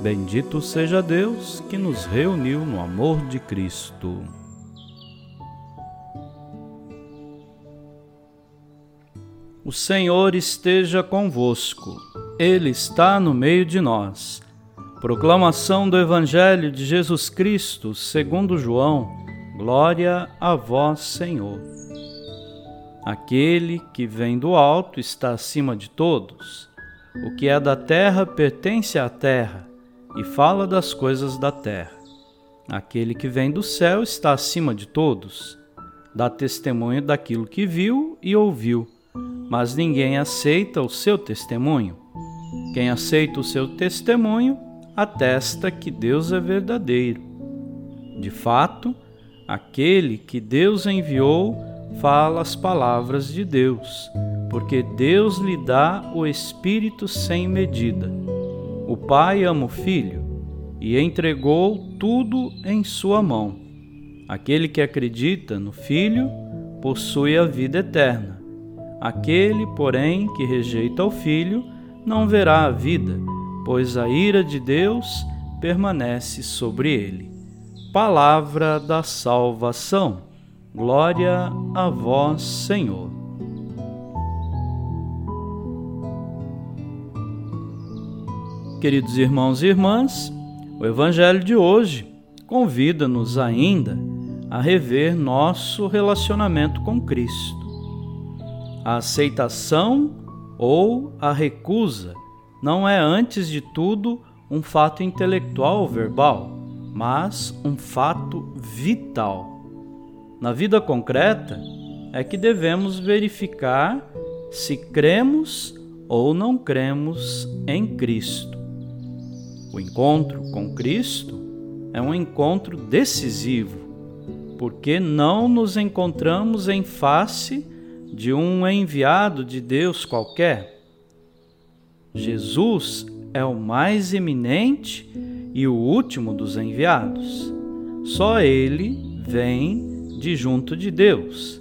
Bendito seja Deus que nos reuniu no amor de Cristo. O Senhor esteja convosco, Ele está no meio de nós. Proclamação do Evangelho de Jesus Cristo, segundo João. Glória a vós, Senhor. Aquele que vem do alto está acima de todos. O que é da terra pertence à terra e fala das coisas da terra. Aquele que vem do céu está acima de todos, dá testemunho daquilo que viu e ouviu, mas ninguém aceita o seu testemunho. Quem aceita o seu testemunho atesta que Deus é verdadeiro. De fato, aquele que Deus enviou fala as palavras de Deus, porque Deus lhe dá o Espírito sem medida. Pai ama o Filho e entregou tudo em sua mão. Aquele que acredita no Filho possui a vida eterna. Aquele, porém, que rejeita o Filho não verá a vida, pois a ira de Deus permanece sobre ele. Palavra da salvação. Glória a vós, Senhor. Queridos irmãos e irmãs, o Evangelho de hoje convida-nos ainda a rever nosso relacionamento com Cristo. A aceitação ou a recusa não é, antes de tudo, um fato intelectual ou verbal, mas um fato vital. Na vida concreta, é que devemos verificar se cremos ou não cremos em Cristo. O encontro com Cristo é um encontro decisivo, porque não nos encontramos em face de um enviado de Deus qualquer. Jesus é o mais eminente e o último dos enviados. Só ele vem de junto de Deus.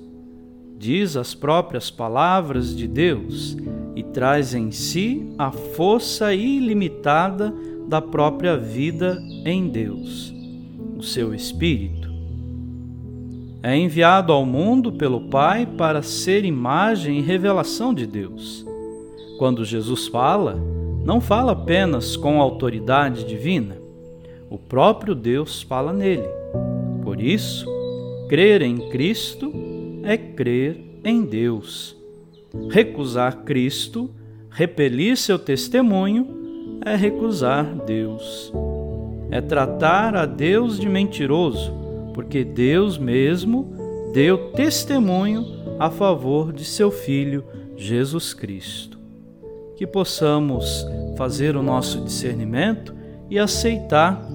Diz as próprias palavras de Deus e traz em si a força ilimitada da própria vida em Deus, o seu Espírito. É enviado ao mundo pelo Pai para ser imagem e revelação de Deus. Quando Jesus fala, não fala apenas com autoridade divina, o próprio Deus fala nele. Por isso, crer em Cristo é crer em Deus. Recusar Cristo, repelir seu testemunho, é recusar Deus. É tratar a Deus de mentiroso, porque Deus mesmo deu testemunho a favor de seu Filho Jesus Cristo. Que possamos fazer o nosso discernimento e aceitar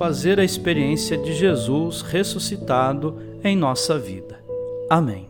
fazer a experiência de Jesus ressuscitado em nossa vida. Amém.